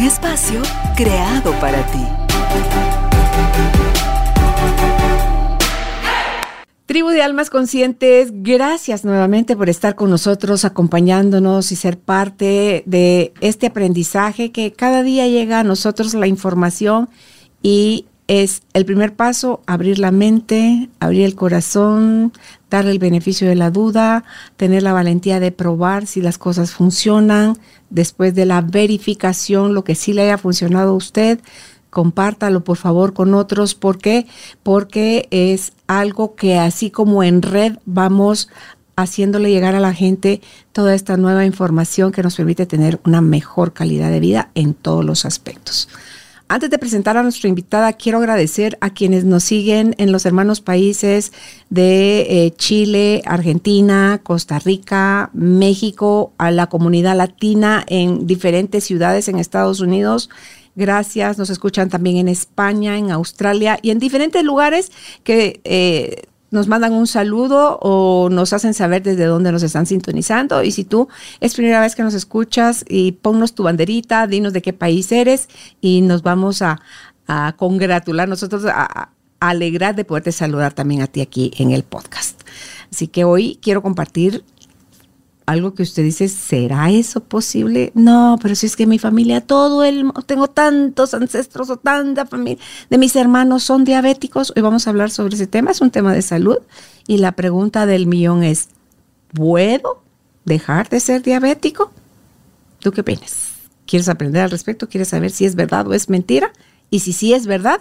Un espacio creado para ti. Tribu de Almas Conscientes, gracias nuevamente por estar con nosotros, acompañándonos y ser parte de este aprendizaje que cada día llega a nosotros la información y es el primer paso, abrir la mente, abrir el corazón, darle el beneficio de la duda, tener la valentía de probar si las cosas funcionan, después de la verificación, lo que sí le haya funcionado a usted, compártalo por favor con otros. ¿Por qué? Porque es algo que así como en red vamos haciéndole llegar a la gente toda esta nueva información que nos permite tener una mejor calidad de vida en todos los aspectos. Antes de presentar a nuestra invitada, quiero agradecer a quienes nos siguen en los hermanos países de eh, Chile, Argentina, Costa Rica, México, a la comunidad latina en diferentes ciudades en Estados Unidos Gracias. Nos escuchan también en España, en Australia y en diferentes lugares que eh, nos mandan un saludo o nos hacen saber desde dónde nos están sintonizando. Y si tú es primera vez que nos escuchas y ponnos tu banderita, dinos de qué país eres y nos vamos a, congratular, nosotros a, a alegrar de poderte saludar también a ti aquí en el podcast. Así que hoy quiero compartir algo que usted dice, ¿será eso posible? No, pero si es que mi familia, todo el, tengo tantos ancestros o tanta familia de mis hermanos son diabéticos. Hoy vamos a hablar sobre ese tema, es un tema de salud. Y la pregunta del millón es, ¿puedo dejar de ser diabético? ¿Tú qué opinas? ¿Quieres aprender al respecto? ¿Quieres saber si es verdad o es mentira? Y si sí es verdad,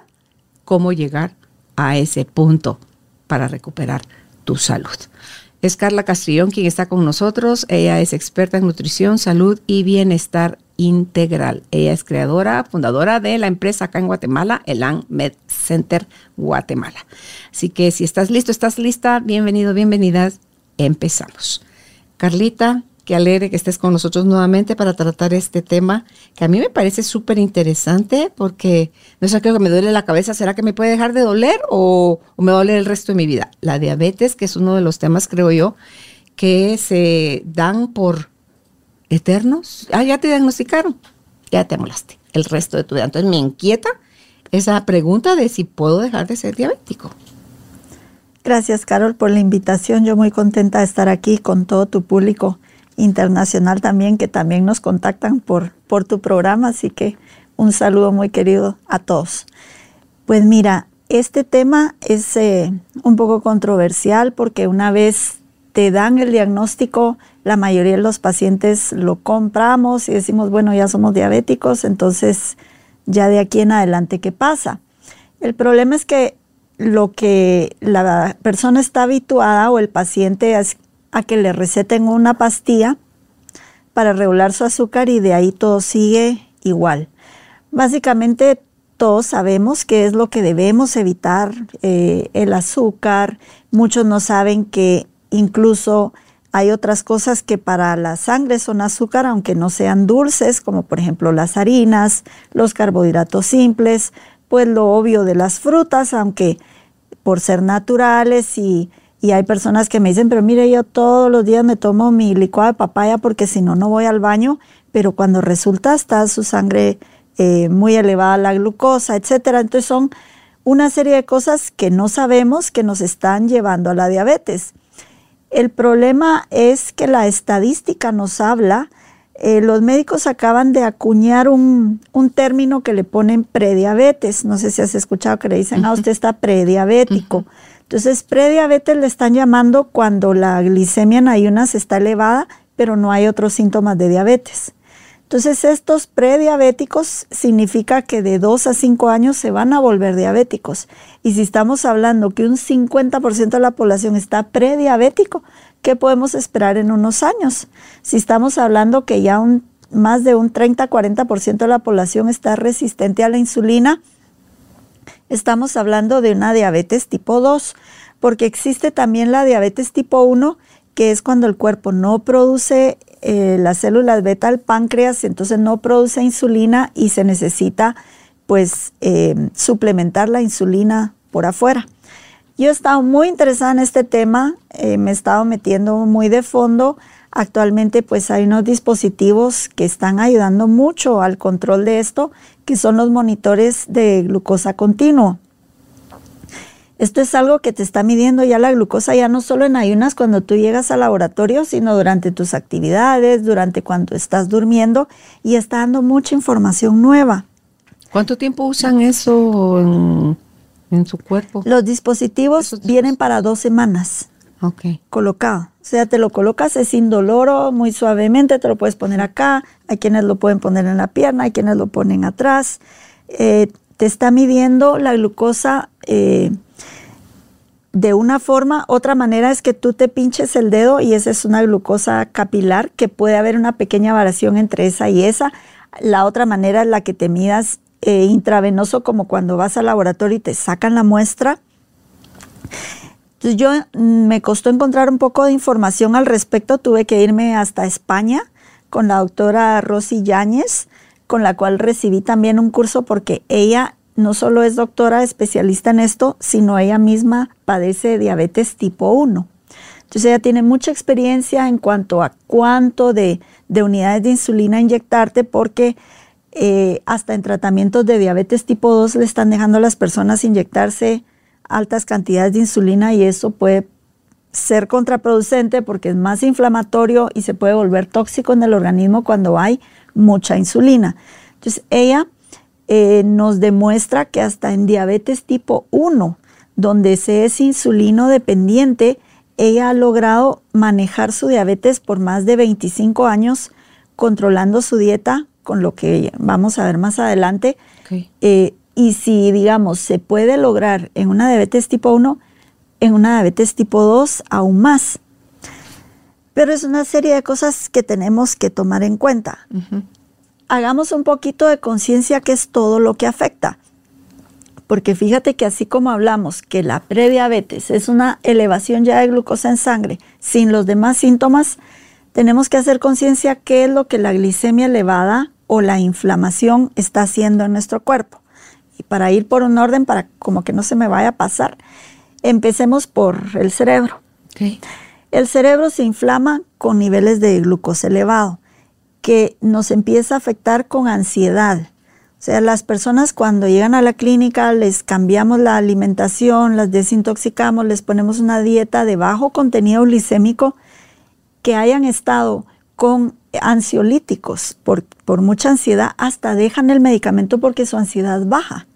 ¿cómo llegar a ese punto para recuperar tu salud? Es Carla Castrillón quien está con nosotros. Ella es experta en nutrición, salud y bienestar integral. Ella es creadora, fundadora de la empresa acá en Guatemala, Elan Med Center Guatemala. Así que si estás listo, estás lista, bienvenido, bienvenidas. Empezamos. Carlita, Qué alegre que estés con nosotros nuevamente para tratar este tema que a mí me parece súper interesante porque no sé, creo que me duele la cabeza. ¿Será que me puede dejar de doler o, me va a doler el resto de mi vida? La diabetes, que es uno de los temas, creo yo, que se dan por eternos. Ah, ya te diagnosticaron, ya te molaste el resto de tu vida. Entonces me inquieta esa pregunta de si puedo dejar de ser diabético. Gracias, Carol, por la invitación. Yo muy contenta de estar aquí con todo tu público internacional también, que también nos contactan por, por tu programa, así que un saludo muy querido a todos. Pues mira, este tema es eh, un poco controversial porque una vez te dan el diagnóstico, la mayoría de los pacientes lo compramos y decimos, bueno, ya somos diabéticos, entonces ya de aquí en adelante, ¿qué pasa? El problema es que lo que la persona está habituada o el paciente a que le receten una pastilla para regular su azúcar y de ahí todo sigue igual. Básicamente todos sabemos qué es lo que debemos evitar, eh, el azúcar. Muchos no saben que incluso hay otras cosas que para la sangre son azúcar, aunque no sean dulces, como por ejemplo las harinas, los carbohidratos simples, pues lo obvio de las frutas, aunque por ser naturales y y hay personas que me dicen, pero mire, yo todos los días me tomo mi licuado de papaya porque si no, no voy al baño, pero cuando resulta está su sangre eh, muy elevada, la glucosa, etcétera. Entonces son una serie de cosas que no sabemos que nos están llevando a la diabetes. El problema es que la estadística nos habla, eh, los médicos acaban de acuñar un, un, término que le ponen prediabetes. No sé si has escuchado que le dicen, ah, usted está prediabético. Entonces, prediabetes le están llamando cuando la glicemia en ayunas está elevada, pero no hay otros síntomas de diabetes. Entonces, estos prediabéticos significa que de 2 a 5 años se van a volver diabéticos. Y si estamos hablando que un 50% de la población está prediabético, ¿qué podemos esperar en unos años? Si estamos hablando que ya un más de un 30-40% de la población está resistente a la insulina, estamos hablando de una diabetes tipo 2, porque existe también la diabetes tipo 1, que es cuando el cuerpo no produce eh, las células beta al páncreas, entonces no produce insulina y se necesita pues eh, suplementar la insulina por afuera. Yo he estado muy interesada en este tema, eh, me he estado metiendo muy de fondo. Actualmente pues hay unos dispositivos que están ayudando mucho al control de esto, que son los monitores de glucosa continuo. Esto es algo que te está midiendo ya la glucosa, ya no solo en ayunas cuando tú llegas al laboratorio, sino durante tus actividades, durante cuando estás durmiendo y está dando mucha información nueva. ¿Cuánto tiempo usan eso en, en su cuerpo? Los dispositivos vienen para dos semanas. Ok. Colocado. O sea, te lo colocas es indoloro, muy suavemente, te lo puedes poner acá. Hay quienes lo pueden poner en la pierna, hay quienes lo ponen atrás. Eh, te está midiendo la glucosa eh, de una forma. Otra manera es que tú te pinches el dedo y esa es una glucosa capilar, que puede haber una pequeña variación entre esa y esa. La otra manera es la que te midas eh, intravenoso, como cuando vas al laboratorio y te sacan la muestra. Entonces yo mm, me costó encontrar un poco de información al respecto, tuve que irme hasta España con la doctora Rosy Yáñez, con la cual recibí también un curso porque ella no solo es doctora especialista en esto, sino ella misma padece diabetes tipo 1. Entonces ella tiene mucha experiencia en cuanto a cuánto de, de unidades de insulina inyectarte porque eh, hasta en tratamientos de diabetes tipo 2 le están dejando a las personas inyectarse altas cantidades de insulina y eso puede ser contraproducente porque es más inflamatorio y se puede volver tóxico en el organismo cuando hay mucha insulina. Entonces ella eh, nos demuestra que hasta en diabetes tipo 1, donde se es insulino dependiente, ella ha logrado manejar su diabetes por más de 25 años controlando su dieta con lo que vamos a ver más adelante. Eh, y si, digamos, se puede lograr en una diabetes tipo 1, en una diabetes tipo 2 aún más. Pero es una serie de cosas que tenemos que tomar en cuenta. Hagamos un poquito de conciencia que es todo lo que afecta. Porque fíjate que así como hablamos que la prediabetes es una elevación ya de glucosa en sangre sin los demás síntomas, tenemos que hacer conciencia qué es lo que la glicemia elevada o la inflamación está haciendo en nuestro cuerpo. Y para ir por un orden, para como que no se me vaya a pasar, empecemos por el cerebro. El cerebro se inflama con niveles de glucosa elevado, que nos empieza a afectar con ansiedad. O sea, las personas cuando llegan a la clínica les cambiamos la alimentación, las desintoxicamos, les ponemos una dieta de bajo contenido glicémico, que hayan estado con ansiolíticos por, por mucha ansiedad, hasta dejan el medicamento porque su ansiedad baja.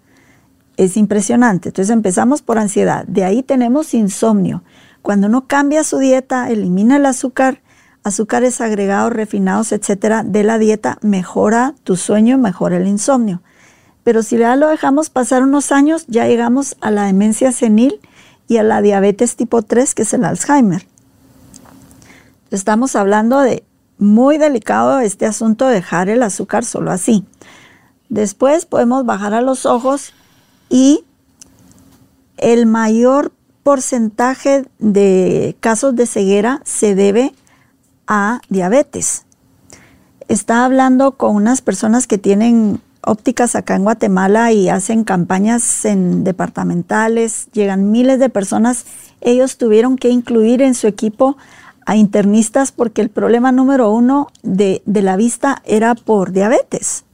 Es impresionante. Entonces empezamos por ansiedad. De ahí tenemos insomnio. Cuando uno cambia su dieta, elimina el azúcar, azúcares agregados, refinados, etcétera, de la dieta, mejora tu sueño, mejora el insomnio. Pero si ya lo dejamos pasar unos años, ya llegamos a la demencia senil y a la diabetes tipo 3, que es el Alzheimer. Estamos hablando de muy delicado este asunto de dejar el azúcar solo así. Después podemos bajar a los ojos y el mayor porcentaje de casos de ceguera se debe a diabetes. Estaba hablando con unas personas que tienen ópticas acá en Guatemala y hacen campañas en departamentales, llegan miles de personas. Ellos tuvieron que incluir en su equipo a internistas porque el problema número uno de, la vista era por diabetes.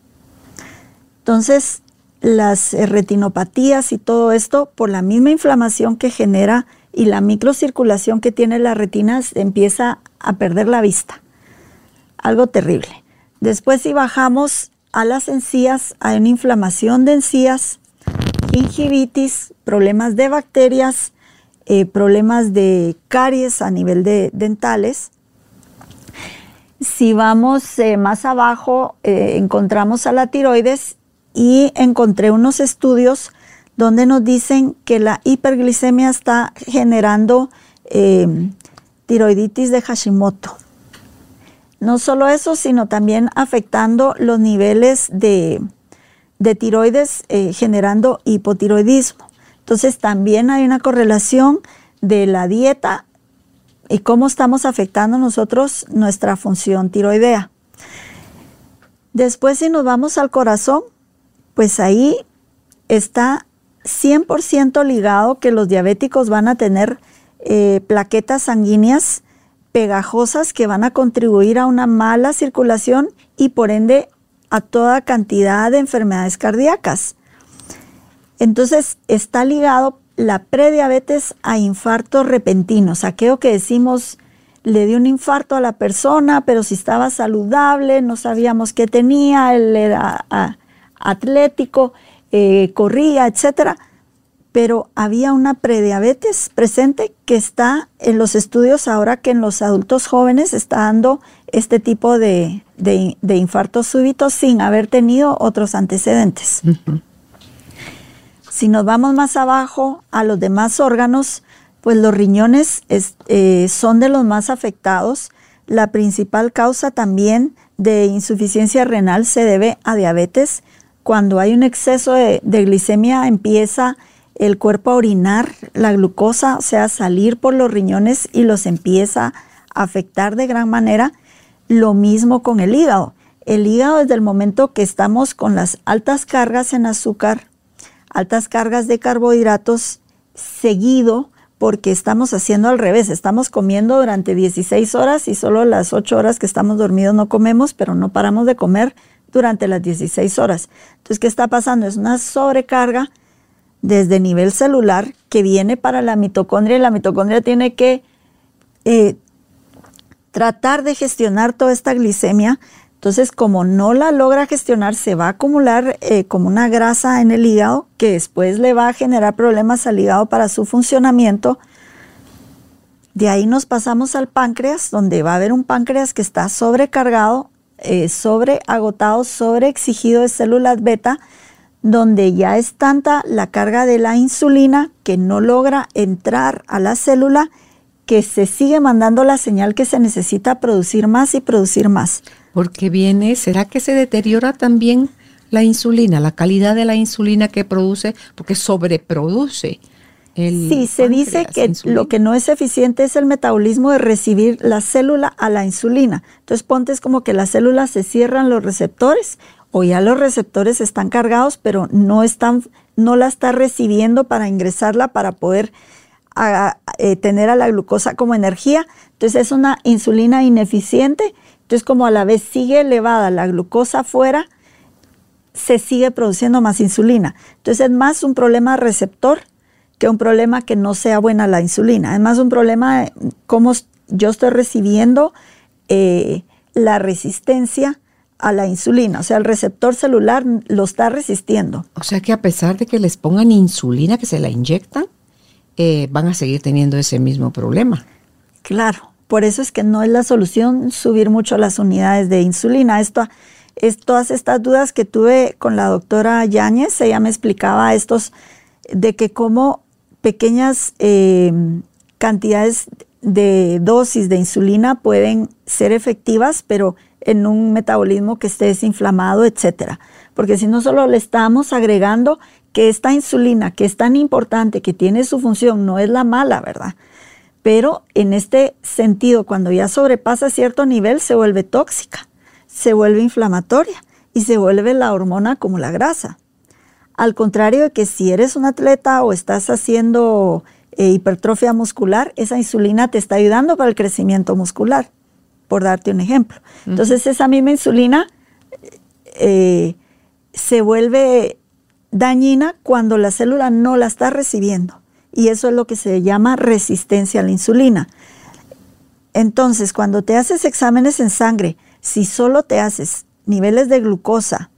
Entonces, las retinopatías y todo esto, por la misma inflamación que genera y la microcirculación que tiene la retina, empieza a perder la vista. Algo terrible. Después, si bajamos a las encías, hay una inflamación de encías, gingivitis, problemas de bacterias, eh, problemas de caries a nivel de dentales. Si vamos eh, más abajo, eh, encontramos a la tiroides y encontré unos estudios donde nos dicen que la hiperglicemia está generando tiroiditis de Hashimoto. No solo eso, sino también afectando los niveles de, tiroides, eh, generando hipotiroidismo. Entonces también hay una correlación de la dieta y cómo estamos afectando nosotros nuestra función tiroidea. Después si nos vamos al corazón, pues ahí está 100% ligado que los diabéticos van a tener eh, plaquetas sanguíneas pegajosas que van a contribuir a una mala circulación y por ende a toda cantidad de enfermedades cardíacas. Entonces está ligado la prediabetes a infartos repentinos, aquello que decimos le dio un infarto a la persona, pero si estaba saludable, no sabíamos qué tenía, él era atlético, eh, corría, etcétera. Pero había una prediabetes presente que está en los estudios ahora que en los adultos jóvenes está dando este tipo de, infartos súbitos sin haber tenido otros antecedentes. Si nos vamos más abajo a los demás órganos, pues los riñones eh, son de los más afectados. La principal causa también de insuficiencia renal se debe a diabetes. Cuando hay un exceso de, glicemia empieza el cuerpo a orinar la glucosa, o sea, salir por los riñones y los empieza a afectar de gran manera. Lo mismo con el hígado. El hígado desde el momento que estamos con las altas cargas en azúcar, altas cargas de carbohidratos seguido porque estamos haciendo al revés, estamos comiendo durante 16 horas y solo las 8 horas que estamos dormidos no comemos, pero no paramos de comer durante las 16 horas. Entonces, ¿qué está pasando? Es una sobrecarga desde nivel celular que viene para la mitocondria y la mitocondria tiene que eh, tratar de gestionar toda esta glicemia entonces, como no la logra gestionar, se va a acumular eh, como una grasa en el hígado que después le va a generar problemas al hígado para su funcionamiento. De ahí nos pasamos al páncreas, donde va a haber un páncreas que está sobrecargado, eh, sobreagotado, sobreexigido de células beta, donde ya es tanta la carga de la insulina que no logra entrar a la célula, que se sigue mandando la señal que se necesita producir más y producir más porque viene, ¿será que se deteriora también la insulina, la calidad de la insulina que produce, porque sobreproduce? El sí, se dice que lo que no es eficiente es el metabolismo de recibir la célula a la insulina. Entonces ponte es como que las células se cierran los receptores o ya los receptores están cargados, pero no están, no la está recibiendo para ingresarla para poder eh, tener a la glucosa como energía. Entonces es una insulina ineficiente entonces, como a la vez sigue elevada la glucosa afuera, se sigue produciendo más insulina. Entonces, es más un problema receptor que un problema que no sea buena la insulina. Es más un problema de cómo yo estoy recibiendo eh, la resistencia a la insulina. O sea, el receptor celular lo está resistiendo. O sea que a pesar de que les pongan insulina, que se la inyectan, eh, van a seguir teniendo ese mismo problema. Claro. Por eso es que no es la solución subir mucho las unidades de insulina. Esto es todas estas dudas que tuve con la doctora Yáñez. Ella me explicaba estos de que como pequeñas eh, cantidades de dosis de insulina pueden ser efectivas, pero en un metabolismo que esté desinflamado, etcétera. Porque si no solo le estamos agregando que esta insulina, que es tan importante, que tiene su función, no es la mala, ¿verdad? pero en este sentido, cuando ya sobrepasa cierto nivel, se vuelve tóxica, se vuelve inflamatoria y se vuelve la hormona como la grasa. Al contrario de que si eres un atleta o estás haciendo eh, hipertrofia muscular, esa insulina te está ayudando para el crecimiento muscular, por darte un ejemplo. Entonces esa misma insulina eh, se vuelve dañina cuando la célula no la está recibiendo y eso es lo que se llama resistencia a la insulina. Entonces, cuando te haces exámenes en sangre, si solo te haces niveles de glucosa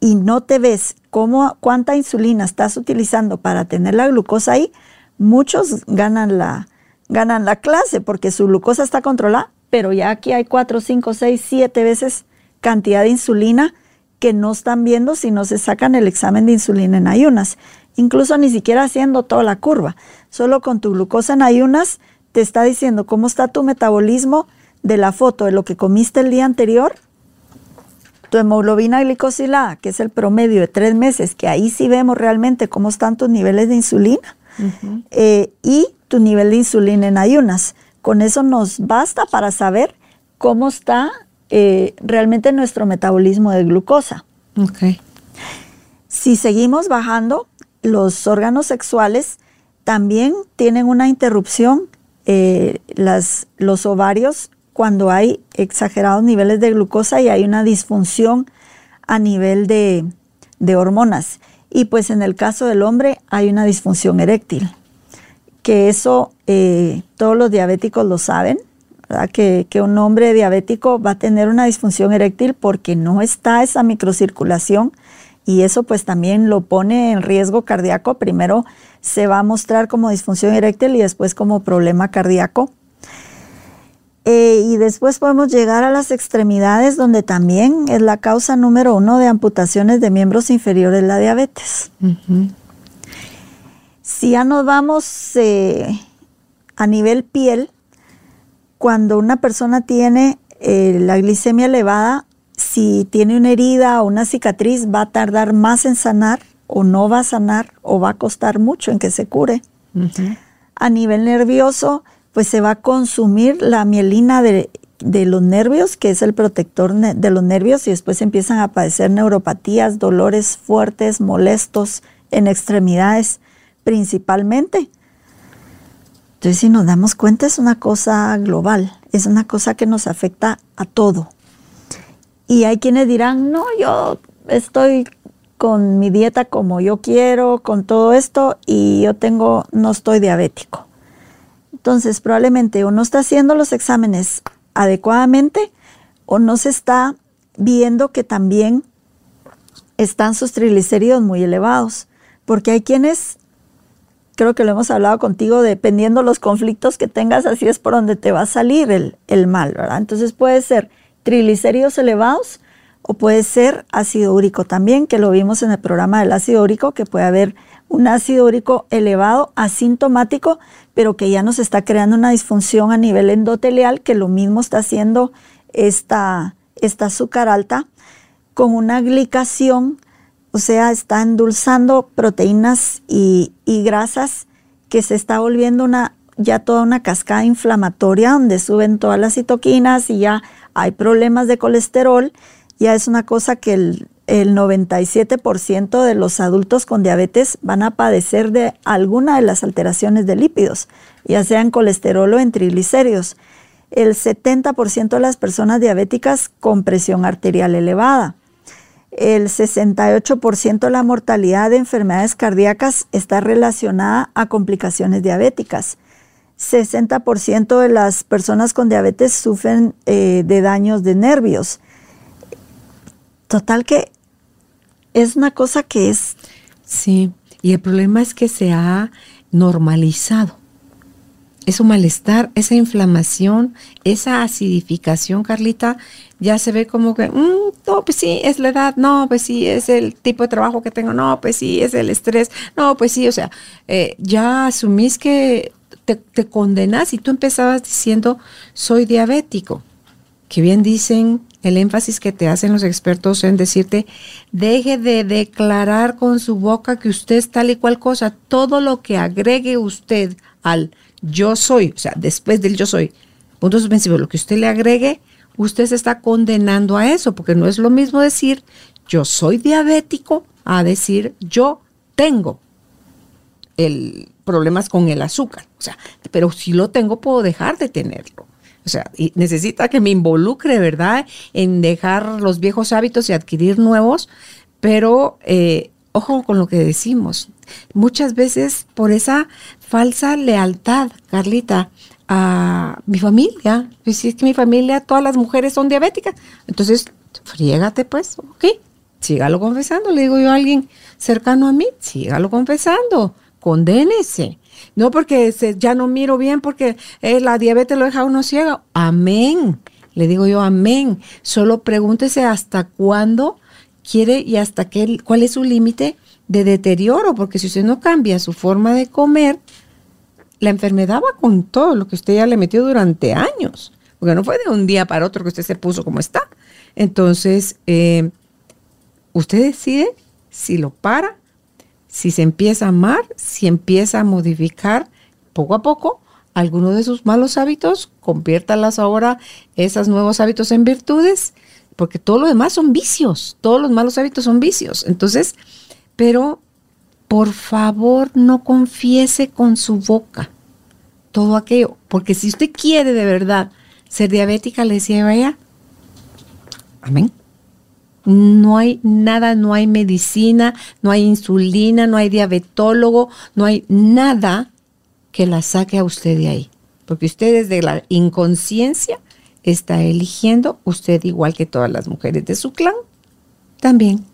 y no te ves cómo, cuánta insulina estás utilizando para tener la glucosa ahí, muchos ganan la, ganan la clase porque su glucosa está controlada, pero ya aquí hay 4, 5, 6, 7 veces cantidad de insulina que no están viendo si no se sacan el examen de insulina en ayunas incluso ni siquiera haciendo toda la curva. Solo con tu glucosa en ayunas te está diciendo cómo está tu metabolismo de la foto de lo que comiste el día anterior, tu hemoglobina glicosilada, que es el promedio de tres meses, que ahí sí vemos realmente cómo están tus niveles de insulina, eh, y tu nivel de insulina en ayunas. Con eso nos basta para saber cómo está eh, realmente nuestro metabolismo de glucosa. Si seguimos bajando, los órganos sexuales también tienen una interrupción. Eh, las, los ovarios, cuando hay exagerados niveles de glucosa y hay una disfunción a nivel de, hormonas. Y pues en el caso del hombre hay una disfunción eréctil, que eso eh, todos los diabéticos lo saben, que, que, un hombre diabético va a tener una disfunción eréctil porque no está esa microcirculación y eso pues también lo pone en riesgo cardíaco. Primero se va a mostrar como disfunción eréctil y después como problema cardíaco. Eh, y después podemos llegar a las extremidades donde también es la causa número uno de amputaciones de miembros inferiores la diabetes. Si ya nos vamos eh, a nivel piel, cuando una persona tiene eh, la glicemia elevada, si tiene una herida o una cicatriz, va a tardar más en sanar o no va a sanar o va a costar mucho en que se cure. A nivel nervioso, pues se va a consumir la mielina de, los nervios, que es el protector de los nervios, y después empiezan a padecer neuropatías, dolores fuertes, molestos en extremidades principalmente. Entonces, si nos damos cuenta, es una cosa global, es una cosa que nos afecta a todo. Y hay quienes dirán, no, yo estoy con mi dieta como yo quiero, con todo esto, y yo tengo, no estoy diabético. Entonces, probablemente o no está haciendo los exámenes adecuadamente o no se está viendo que también están sus triglicéridos muy elevados. Porque hay quienes, creo que lo hemos hablado contigo, dependiendo los conflictos que tengas, así es por donde te va a salir el, el mal, ¿verdad? Entonces puede ser triglicéridos elevados o puede ser ácido úrico también, que lo vimos en el programa del ácido úrico, que puede haber un ácido úrico elevado asintomático, pero que ya nos está creando una disfunción a nivel endotelial, que lo mismo está haciendo esta, esta azúcar alta con una glicación, o sea, está endulzando proteínas y, grasas que se está volviendo una ya toda una cascada inflamatoria donde suben todas las citoquinas y ya hay problemas de colesterol, ya es una cosa que el, 97% de los adultos con diabetes van a padecer de alguna de las alteraciones de lípidos, ya sean colesterol o en triglicéridos. El 70% de las personas diabéticas con presión arterial elevada. El 68% de la mortalidad de enfermedades cardíacas está relacionada a complicaciones diabéticas. 60% de las personas con diabetes sufren eh, de daños de nervios. Total que es una cosa que es... Sí, y el problema es que se ha normalizado. Ese malestar, esa inflamación, esa acidificación, Carlita, ya se ve como que, mm, no, pues sí, es la edad, no, pues sí, es el tipo de trabajo que tengo, no, pues sí, es el estrés, no, pues sí, o sea, eh, ya asumís que te, condenas y tú empezabas diciendo, soy diabético. Que bien dicen el énfasis que te hacen los expertos en decirte, deje de declarar con su boca que usted es tal y cual cosa. Todo lo que agregue usted al yo soy, o sea, después del yo soy, punto suspensivo, lo que usted le agregue, usted se está condenando a eso, porque no es lo mismo decir yo soy diabético a decir yo tengo el problemas con el azúcar. O sea, pero si lo tengo, puedo dejar de tenerlo. O sea, y necesita que me involucre, ¿verdad? En dejar los viejos hábitos y adquirir nuevos, pero eh, ojo con lo que decimos. Muchas veces por esa falsa lealtad, Carlita, a mi familia. Pues si es que mi familia, todas las mujeres son diabéticas. Entonces, friégate pues, ok. Sígalo confesando, le digo yo a alguien cercano a mí, sígalo confesando condénese. No porque ya no miro bien porque eh, la diabetes lo deja uno ciego. Amén. Le digo yo, amén. Solo pregúntese hasta cuándo quiere y hasta qué, cuál es su límite de deterioro, porque si usted no cambia su forma de comer, la enfermedad va con todo lo que usted ya le metió durante años. porque no fue de un día para otro que usted se puso como está. Entonces, eh, usted decide si lo para, si se empieza a amar, si empieza a modificar poco a poco algunos de sus malos hábitos, conviértalas ahora esos nuevos hábitos en virtudes, porque todo lo demás son vicios, todos los malos hábitos son vicios. Entonces, pero por favor no confiese con su boca todo aquello, porque si usted quiere de verdad ser diabética, le decía vaya, amén. No hay nada, no hay medicina, no hay insulina, no hay diabetólogo, no hay nada que la saque a usted de ahí. Porque usted desde la inconsciencia está eligiendo, usted igual que todas las mujeres de su clan, también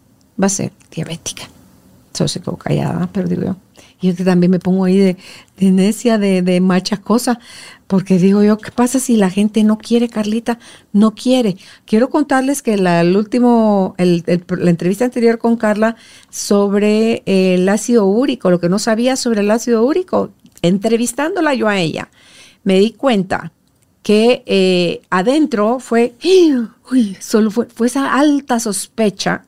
va a ser diabética. Eso se quedó callada, pero digo yo. Y yo también me pongo ahí de, necia, de, de macha cosa, porque digo yo, ¿qué pasa si la gente no quiere, Carlita? No quiere. Quiero contarles que la, el último, la entrevista anterior con Carla sobre el ácido úrico, lo que no sabía sobre el ácido úrico, entrevistándola yo a ella, me di cuenta que eh, adentro fue, uy, solo fue, fue esa alta sospecha,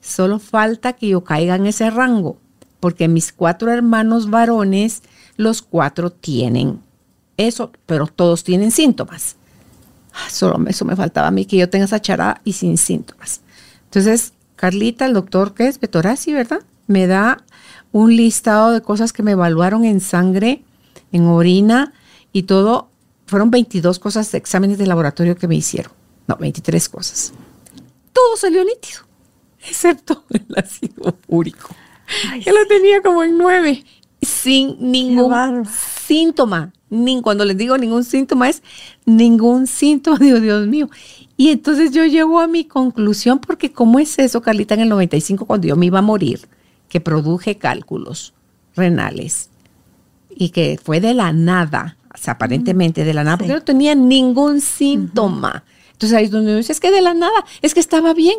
solo falta que yo caiga en ese rango, porque mis cuatro hermanos varones, los cuatro tienen eso, pero todos tienen síntomas. Ah, solo eso me faltaba a mí, que yo tenga esa charada y sin síntomas. Entonces, Carlita, el doctor, ¿qué es? Betorasi, ¿verdad? Me da un listado de cosas que me evaluaron en sangre, en orina y todo. Fueron 22 cosas de exámenes de laboratorio que me hicieron. No, 23 cosas. Todo salió nítido, excepto el ácido úrico. Yo lo tenía como en 9, sin ningún síntoma. Ni, cuando les digo ningún síntoma es ningún síntoma, digo, Dios mío. Y entonces yo llego a mi conclusión, porque ¿cómo es eso, Carlita, en el 95 cuando yo me iba a morir? que produje cálculos renales y que fue de la nada, o sea, aparentemente de la nada, porque no tenía ningún síntoma. Entonces ahí es donde dice, es que de la nada, es que estaba bien,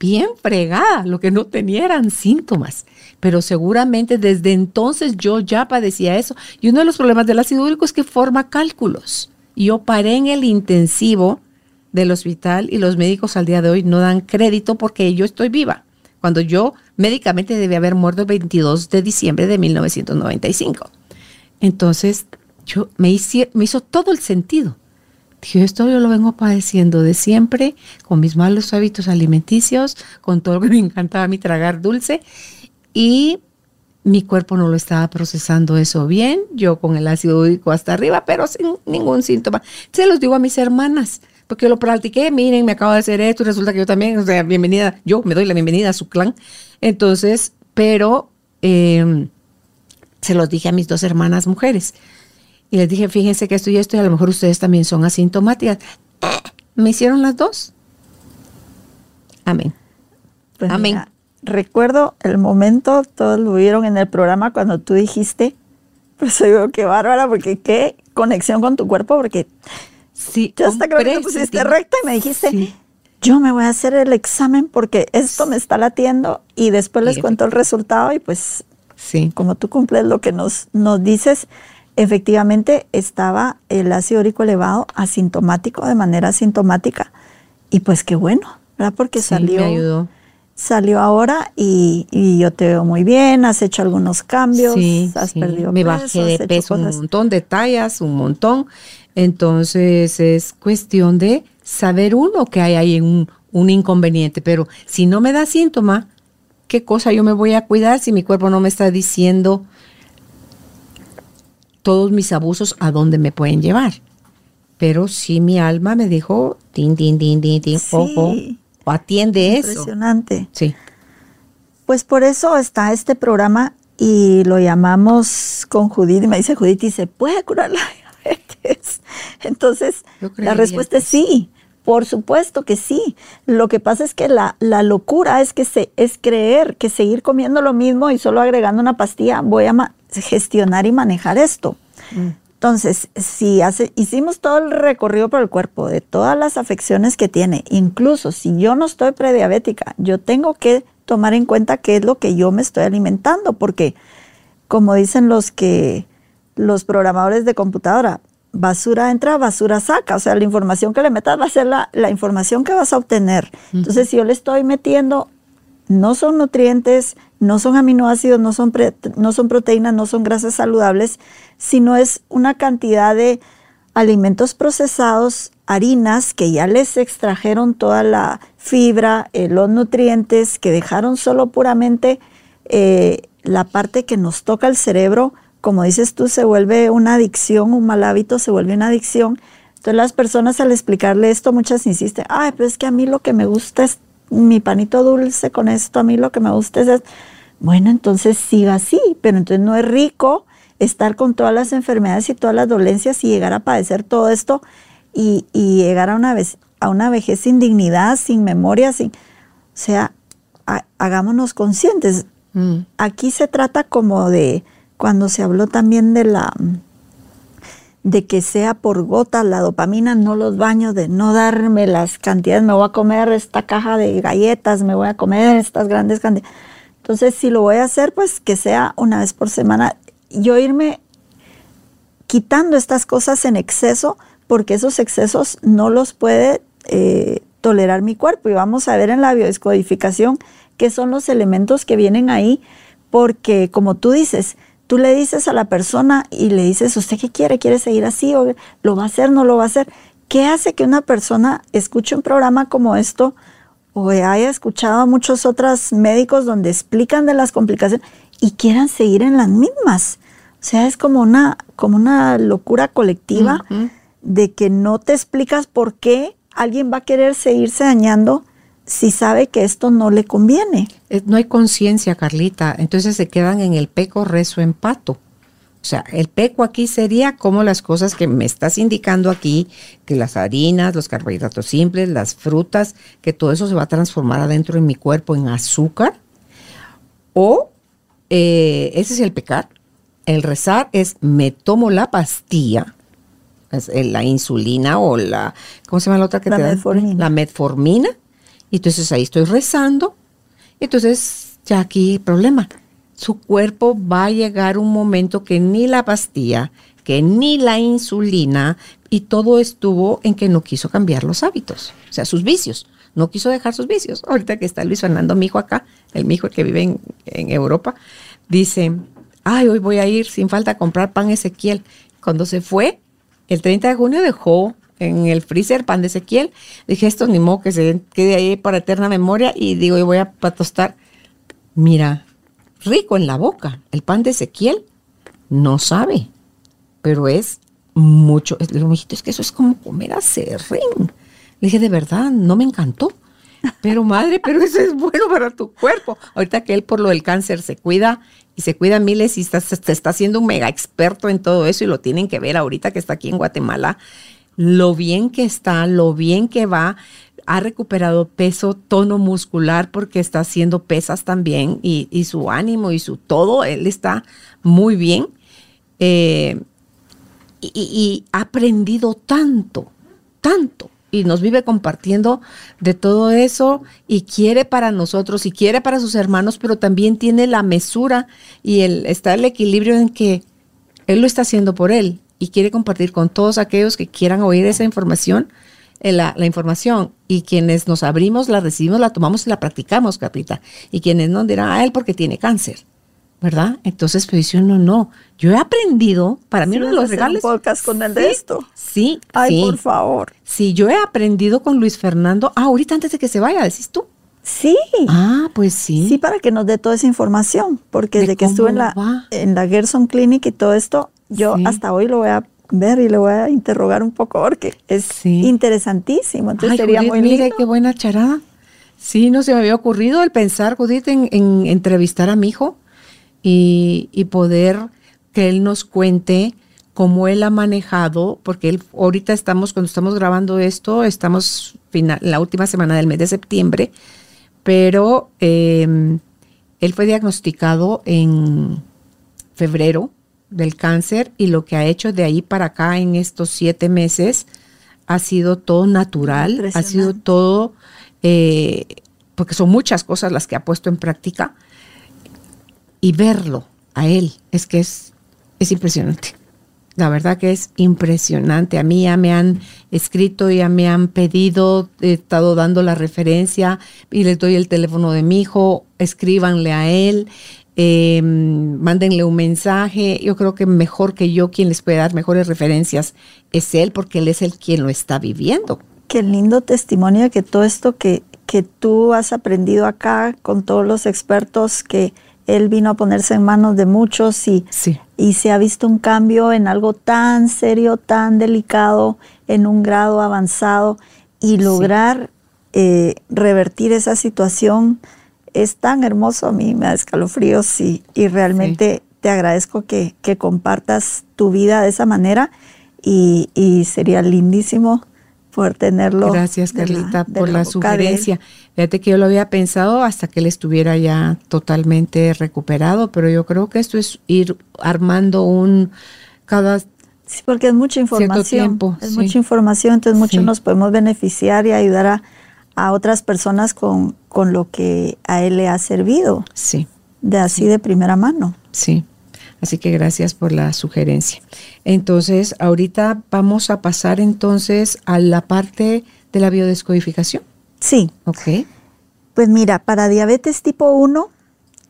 bien fregada, lo que no tenía eran síntomas. Pero seguramente desde entonces yo ya padecía eso. Y uno de los problemas del ácido úrico es que forma cálculos. Yo paré en el intensivo del hospital y los médicos al día de hoy no dan crédito porque yo estoy viva cuando yo médicamente debía haber muerto el 22 de diciembre de 1995. Entonces, yo me, me hizo todo el sentido. Dije, esto yo lo vengo padeciendo de siempre, con mis malos hábitos alimenticios, con todo lo que me encantaba mí tragar dulce, y mi cuerpo no lo estaba procesando eso bien, yo con el ácido úrico hasta arriba, pero sin ningún síntoma. Se los digo a mis hermanas, porque lo practiqué, miren, me acabo de hacer esto, resulta que yo también, o sea, bienvenida, yo me doy la bienvenida a su clan. Entonces, pero em, se los dije a mis dos hermanas mujeres. Y les dije, fíjense que esto y esto, y a lo mejor ustedes también son asintomáticas. Me hicieron las dos. Amén. Pues Amén. recuerdo el momento, todos lo vieron en el programa cuando tú dijiste, pues digo, qué bárbara, porque qué conexión con tu cuerpo, porque Sí, ya hasta que te pusiste recta y me dijiste, yo me voy a hacer el examen porque esto me está latiendo y después les cuento el resultado y pues sí. como tú cumples lo que nos, nos dices, efectivamente estaba el ácido úrico elevado asintomático, de manera asintomática y pues qué bueno, ¿verdad? Porque salió. Salió ahora y, yo te veo muy bien, has hecho algunos cambios, has perdido Me bajé de peso un montón, de tallas, un montón. Entonces es cuestión de saber uno que hay ahí un, un inconveniente, pero si no me da síntoma, ¿qué cosa yo me voy a cuidar si mi cuerpo no me está diciendo todos mis abusos a dónde me pueden llevar? Pero si mi alma me dijo, tin, tin, tin, tin, tin, ojo, o atiende eso. Impresionante. Sí. Pues por eso está este programa y lo llamamos con Judith. Y me dice Judith, ¿y se puede curar la Entonces, la respuesta es sí. Por supuesto que sí. Lo que pasa es que la, la locura es que se, es creer que seguir comiendo lo mismo y solo agregando una pastilla voy a gestionar y manejar esto. Mm. Entonces, si hace, hicimos todo el recorrido por el cuerpo de todas las afecciones que tiene, incluso si yo no estoy prediabética, yo tengo que tomar en cuenta qué es lo que yo me estoy alimentando, porque como dicen los que los programadores de computadora, basura entra, basura saca. O sea, la información que le metas va a ser la, la información que vas a obtener. Entonces, si yo le estoy metiendo, no son nutrientes, no son aminoácidos, no son, no son proteínas, no son grasas saludables, sino es una cantidad de alimentos procesados, harinas que ya les extrajeron toda la fibra, eh, los nutrientes, que dejaron solo puramente eh, la parte que nos toca el cerebro, como dices tú, se vuelve una adicción, un mal hábito se vuelve una adicción. Entonces las personas al explicarle esto, muchas insisten, ay, pero es que a mí lo que me gusta es mi panito dulce con esto, a mí lo que me gusta es... Bueno, entonces siga así, pero entonces no es rico estar con todas las enfermedades y todas las dolencias y llegar a padecer todo esto y, llegar a una, vez, a una vejez sin dignidad, sin memoria, sin... O sea, hagámonos conscientes. Mm. Aquí se trata como de cuando se habló también de la de que sea por gotas la dopamina, no los baños, de no darme las cantidades, me voy a comer esta caja de galletas, me voy a comer estas grandes cantidades. Entonces, si lo voy a hacer, pues que sea una vez por semana. Yo irme quitando estas cosas en exceso, porque esos excesos no los puede eh, tolerar mi cuerpo. Y vamos a ver en la biodescodificación qué son los elementos que vienen ahí, porque como tú dices, tú le dices a la persona y le dices, ¿usted qué quiere? ¿Quiere seguir así? ¿O ¿Lo va a hacer? ¿No lo va a hacer? ¿Qué hace que una persona escuche un programa como esto o haya escuchado a muchos otros médicos donde explican de las complicaciones y quieran seguir en las mismas? O sea, es como una, como una locura colectiva de que no te explicas por qué alguien va a querer seguirse dañando si sabe que esto no le conviene. No hay conciencia, Carlita. Entonces se quedan en el peco, rezo, empato. O sea, el peco aquí sería como las cosas que me estás indicando aquí, que las harinas, los carbohidratos simples, las frutas, que todo eso se va a transformar adentro de mi cuerpo en azúcar. O eh, ese es el pecar. El rezar es me tomo la pastilla, la insulina o la, ¿cómo se llama la otra que te metformina. La metformina y entonces ahí estoy rezando. Entonces ya aquí problema. Su cuerpo va a llegar un momento que ni la pastilla, que ni la insulina, y todo estuvo en que no quiso cambiar los hábitos, o sea, sus vicios. No quiso dejar sus vicios. Ahorita que está Luis Fernando, mi hijo acá, el mi hijo que vive en, Europa, dice, ay, hoy voy a ir sin falta a comprar pan Ezequiel. Cuando se fue, el 30 de junio dejó en el freezer, pan de Ezequiel. Dije, esto ni modo que se quede ahí para eterna memoria. Y digo, y voy a tostar. Mira, rico en la boca. El pan de Ezequiel no sabe, pero es mucho. Le dije, es que eso es como comer a serrín. Le dije, de verdad, no me encantó. Pero madre, pero eso es bueno para tu cuerpo. Ahorita que él por lo del cáncer se cuida y se cuida miles y está, se está haciendo un mega experto en todo eso y lo tienen que ver ahorita que está aquí en Guatemala lo bien que está, lo bien que va, ha recuperado peso, tono muscular porque está haciendo pesas también y, su ánimo y su todo, él está muy bien. Eh, y, ha aprendido tanto, tanto. Y nos vive compartiendo de todo eso y quiere para nosotros y quiere para sus hermanos, pero también tiene la mesura y el, está el equilibrio en que él lo está haciendo por él y quiere compartir con todos aquellos que quieran oír esa información, eh, la, información. Y quienes nos abrimos, la recibimos, la tomamos y la practicamos, Capita. Y quienes no dirán, a ah, él porque tiene cáncer. ¿verdad? Entonces, pues yo no, no. Yo he aprendido, para mí uno de los regalos. podcast con el de esto. Sí. Ay, por favor. Sí, yo he aprendido con Luis Fernando. Ah, ahorita antes de que se vaya, decís tú. Sí. Ah, pues sí. Sí, para que nos dé toda esa información. Porque desde que estuve en la, en la Gerson Clinic y todo esto, yo hasta hoy lo voy a ver y le voy a interrogar un poco porque es interesantísimo. Entonces sería muy lindo. Mire qué buena charada. Sí, no se me había ocurrido el pensar, Judith, en, entrevistar a mi hijo y, poder que él nos cuente cómo él ha manejado, porque él ahorita estamos, cuando estamos grabando esto, estamos la última semana del mes de septiembre, pero em, él fue diagnosticado en febrero del cáncer y lo que ha hecho de ahí para acá en estos siete meses ha sido todo natural, ha sido todo, eh, porque son muchas cosas las que ha puesto en práctica y verlo a él es que es, es impresionante. la verdad que es impresionante. A mí ya me han escrito, ya me han pedido, he estado dando la referencia y les doy el teléfono de mi hijo, escríbanle a él, eh, mándenle un mensaje. Yo creo que mejor que yo, quien les puede dar mejores referencias es él, porque él es el quien lo está viviendo. Qué lindo testimonio de que todo esto que, que tú has aprendido acá con todos los expertos que él vino a ponerse en manos de muchos y, y se ha visto un cambio en algo tan serio, tan delicado, en un grado avanzado y lograr eh, revertir esa situación es tan hermoso. A mí me da escalofríos y, y realmente te agradezco que, que, compartas tu vida de esa manera y, y sería lindísimo poder tenerlo. Gracias, Carlita, por la, sugerencia. Fíjate que yo lo había pensado hasta que él estuviera ya totalmente recuperado, pero yo creo que esto es ir armando un cada Sí, porque es mucha información. Tiempo, es mucha información, entonces muchos nos podemos beneficiar y ayudar a, a, otras personas con, con lo que a él le ha servido. Sí. De así de primera mano. Sí. Así que gracias por la sugerencia. Entonces, ahorita vamos a pasar entonces a la parte de la biodescodificación. Sí. Ok. Pues mira, para diabetes tipo 1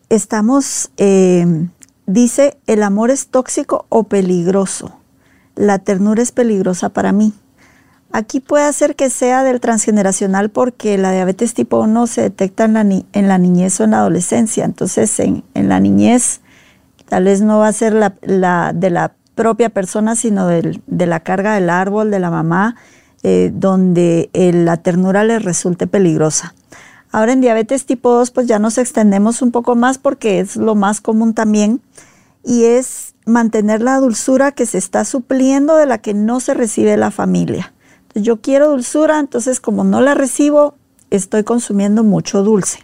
estamos, eh, dice, el amor es tóxico o peligroso. La ternura es peligrosa para mí. Aquí puede ser que sea del transgeneracional porque la diabetes tipo 1 se detecta en la, en la niñez o en la adolescencia. Entonces, en, en la niñez Tal vez no va a ser la, de la propia persona, sino de la carga del árbol, de la mamá, eh, donde eh, la ternura le resulte peligrosa. Ahora en diabetes tipo 2 pues ya nos extendemos un poco más porque es lo más común también y es mantener la dulzura que se está supliendo de la que no se recibe la familia. Yo quiero dulzura, entonces como no la recibo, estoy consumiendo mucho dulce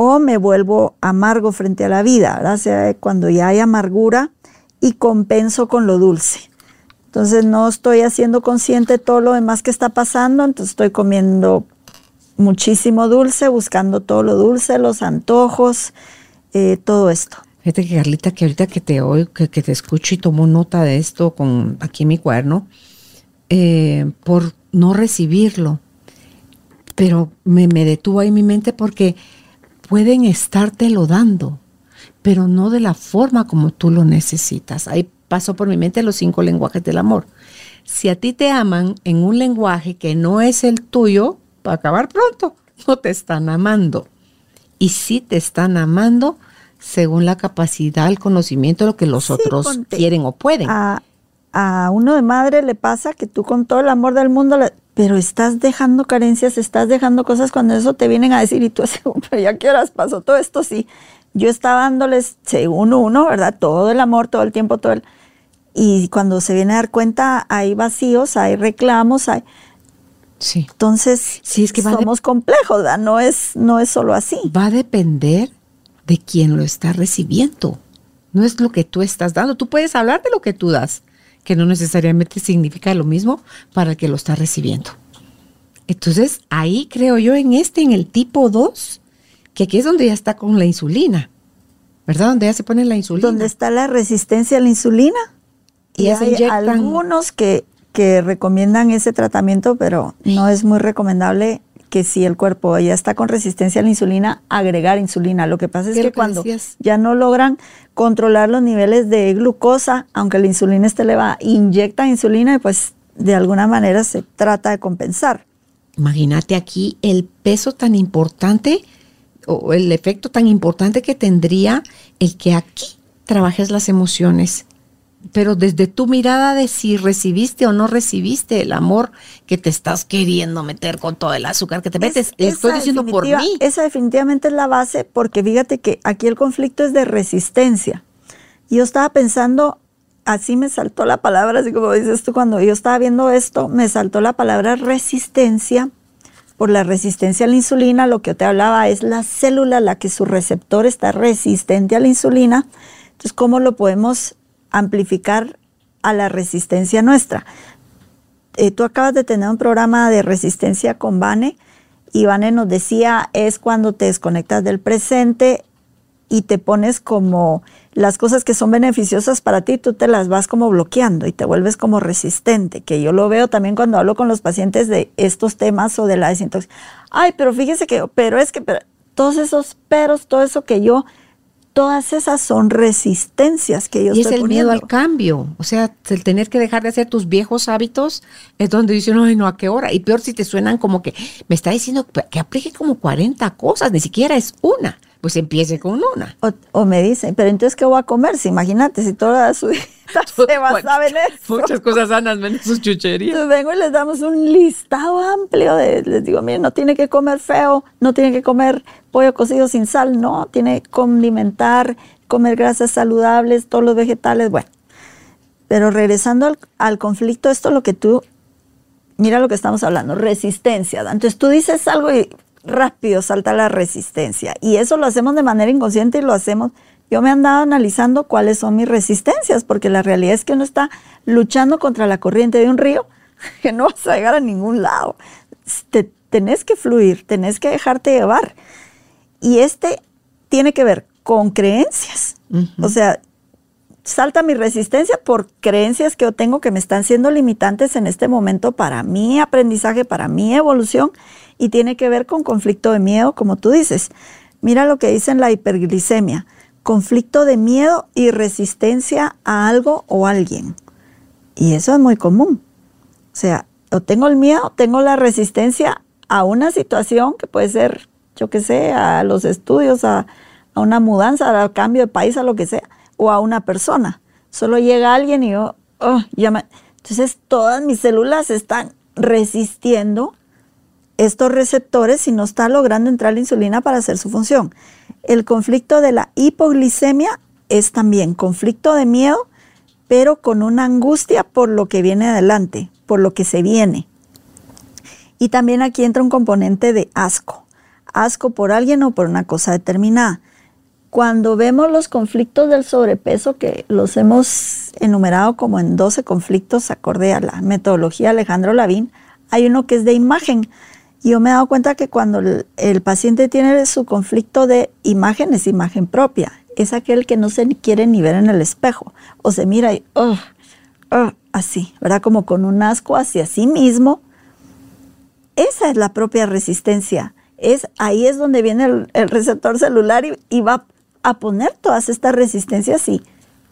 o me vuelvo amargo frente a la vida, ¿verdad? O sea, cuando ya hay amargura y compenso con lo dulce. Entonces no estoy haciendo consciente todo lo demás que está pasando, entonces estoy comiendo muchísimo dulce, buscando todo lo dulce, los antojos, eh, todo esto. Fíjate que Carlita, que ahorita que te oigo, que, te escucho y tomo nota de esto con aquí en mi cuaderno, eh, por no recibirlo, pero me, me detuvo ahí mi mente porque pueden estártelo dando, pero no de la forma como tú lo necesitas. Ahí pasó por mi mente los cinco lenguajes del amor. Si a ti te aman en un lenguaje que no es el tuyo, va a acabar pronto. No te están amando. Y si te están amando según la capacidad, el conocimiento, lo que los otros quieren o pueden. A, a, uno de madre le pasa que tú con todo el amor del mundo le, pero estás dejando carencias, estás dejando cosas cuando eso te vienen a decir y tú así, pero ya qué horas pasó todo esto, sí. Yo estaba dándoles, según uno, ¿verdad? Todo el amor, todo el tiempo, todo el... Y cuando se viene a dar cuenta, hay vacíos, hay reclamos, hay... Sí. Entonces, sí, es que somos complejos, ¿verdad? No es, no es solo así. Va a depender de quién lo está recibiendo. No es lo que tú estás dando. Tú puedes hablar de lo que tú das, que no necesariamente significa lo mismo para el que lo está recibiendo. Entonces, ahí creo yo en este, en el tipo 2, que aquí es donde ya está con la insulina, ¿verdad? Donde ya se pone la insulina. Donde está la resistencia a la insulina. Y, hay algunos que, que recomiendan ese tratamiento, pero no es muy recomendable que si el cuerpo ya está con resistencia a la insulina, agregar insulina. Lo que pasa es que cuando ya no logran controlar los niveles de glucosa, aunque la insulina esté elevada, inyecta insulina y pues de alguna manera se trata de compensar. Imagínate aquí el peso tan importante o el efecto tan importante que tendría el que aquí trabajes las emociones pero desde tu mirada de si recibiste o no recibiste el amor que te estás queriendo meter con todo el azúcar que te metes, estoy diciendo por mí. Esa definitivamente es la base, porque fíjate que aquí el conflicto es de resistencia. Yo estaba pensando, así me saltó la palabra, así como dices tú, cuando yo estaba viendo esto, me saltó la palabra resistencia. Por la resistencia a la insulina, lo que yo te hablaba es la célula, la que su receptor está resistente a la insulina. Entonces, ¿cómo lo podemos amplificar a la resistencia nuestra. Eh, tú acabas de tener un programa de resistencia con Vane y Vane nos decía es cuando te desconectas del presente y te pones como las cosas que son beneficiosas para ti, tú te las vas como bloqueando y te vuelves como resistente, que yo lo veo también cuando hablo con los pacientes de estos temas o de la desintoxicación. Ay, pero fíjese que, pero es que, pero, todos esos peros, todo eso que yo todas esas son resistencias que yo y es el miedo al cambio o sea el tener que dejar de hacer tus viejos hábitos es donde dicen ay no a qué hora y peor si te suenan como que me está diciendo que aplique como 40 cosas ni siquiera es una pues empiece con una. O, me dicen, pero entonces, ¿qué voy a comer? Si imagínate, si toda su dieta se basaba en eso. Muchas cosas sanas, menos sus chucherías. Entonces vengo y les damos un listado amplio de, les digo, miren, no tiene que comer feo, no tiene que comer pollo cocido sin sal, no, tiene que condimentar, comer grasas saludables, todos los vegetales, bueno. Pero regresando al, al conflicto, esto es lo que tú, mira lo que estamos hablando, resistencia. Entonces tú dices algo y rápido salta la resistencia. Y eso lo hacemos de manera inconsciente y lo hacemos. Yo me he andado analizando cuáles son mis resistencias, porque la realidad es que uno está luchando contra la corriente de un río que no vas a llegar a ningún lado. Te, tenés que fluir, tenés que dejarte llevar. Y este tiene que ver con creencias. O sea, salta mi resistencia por creencias que yo tengo que me están siendo limitantes en este momento para mi aprendizaje, para mi evolución y tiene que ver con conflicto de miedo, como tú dices. Mira lo que dice en la hiperglicemia, conflicto de miedo y resistencia a algo o alguien. Y eso es muy común. O sea, o tengo el miedo, tengo la resistencia a una situación que puede ser, yo qué sé, a los estudios, a, una mudanza, a cambio de país, a lo que sea, o a una persona. Solo llega alguien y yo, oh, Entonces todas mis células están resistiendo estos receptores si no está logrando entrar la insulina para hacer su función. El conflicto de la hipoglicemia es también conflicto de miedo, pero con una angustia por lo que viene adelante, por lo que se viene. Y también aquí entra un componente de asco, asco por alguien o por una cosa determinada. Cuando vemos los conflictos del sobrepeso, que los hemos enumerado como en 12 conflictos acorde a la metodología Alejandro Lavín, hay uno que es de imagen, yo me he dado cuenta que cuando el, paciente tiene su conflicto de imagen, es imagen propia. Es aquel que no se quiere ni ver en el espejo. O se mira y, oh, oh, así, ¿verdad? Como con un asco hacia sí mismo. Esa es la propia resistencia. Es, ahí es donde viene el, receptor celular y, va a poner todas estas resistencias y,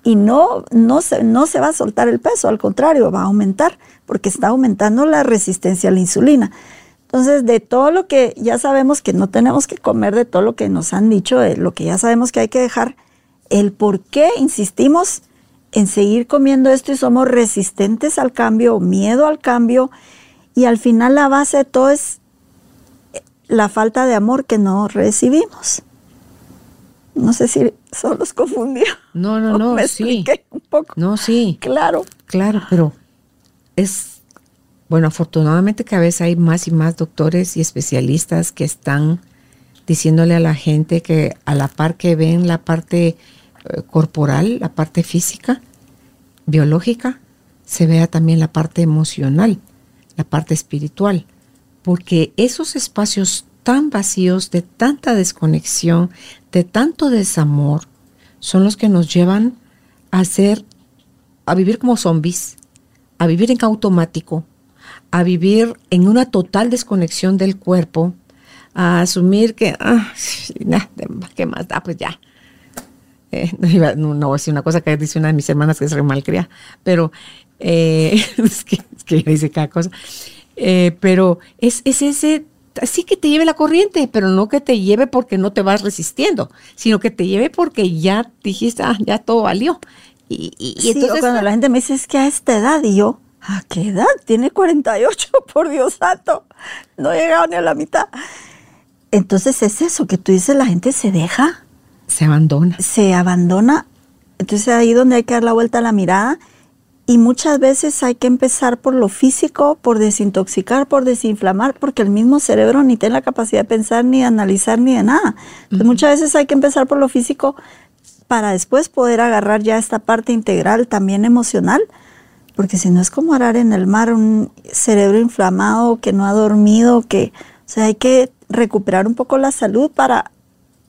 y no, no, se, no se va a soltar el peso, al contrario, va a aumentar porque está aumentando la resistencia a la insulina. Entonces, de todo lo que ya sabemos que no tenemos que comer, de todo lo que nos han dicho, de lo que ya sabemos que hay que dejar, el por qué insistimos en seguir comiendo esto y somos resistentes al cambio, miedo al cambio, y al final la base de todo es la falta de amor que no recibimos. No sé si solo los confundió. No, no, no, me sí. un poco. No, sí. Claro. Claro, pero es bueno, afortunadamente cada vez hay más y más doctores y especialistas que están diciéndole a la gente que a la par que ven la parte eh, corporal, la parte física, biológica, se vea también la parte emocional, la parte espiritual, porque esos espacios tan vacíos, de tanta desconexión, de tanto desamor, son los que nos llevan a ser, a vivir como zombies, a vivir en automático, a vivir en una total desconexión del cuerpo, a asumir que, ah, ¿qué más da? Pues ya. Eh, no, no, voy a decir una cosa que dice una de mis hermanas que es re malcria, pero eh, es, que, es, que, dice cada cosa. Eh, pero es, es ese sí que te lleve la corriente, pero no que te lleve porque no te vas resistiendo, sino que te lleve porque ya dijiste, ah, ya todo valió. Y, y, entonces cuando la gente me dice, es que a esta edad, y yo, ¿A qué edad? Tiene 48, por Dios santo. No he llegado ni a la mitad. Entonces es eso, que tú dices, la gente se deja. Se abandona. Se abandona. Entonces ahí donde hay que dar la vuelta a la mirada. Y muchas veces hay que empezar por lo físico, por desintoxicar, por desinflamar, porque el mismo cerebro ni tiene la capacidad de pensar, ni de analizar, ni de nada. Entonces, muchas veces hay que empezar por lo físico para después poder agarrar ya esta parte integral también emocional porque si no es como arar en el mar un cerebro inflamado que no ha dormido, que, o sea, hay que recuperar un poco la salud para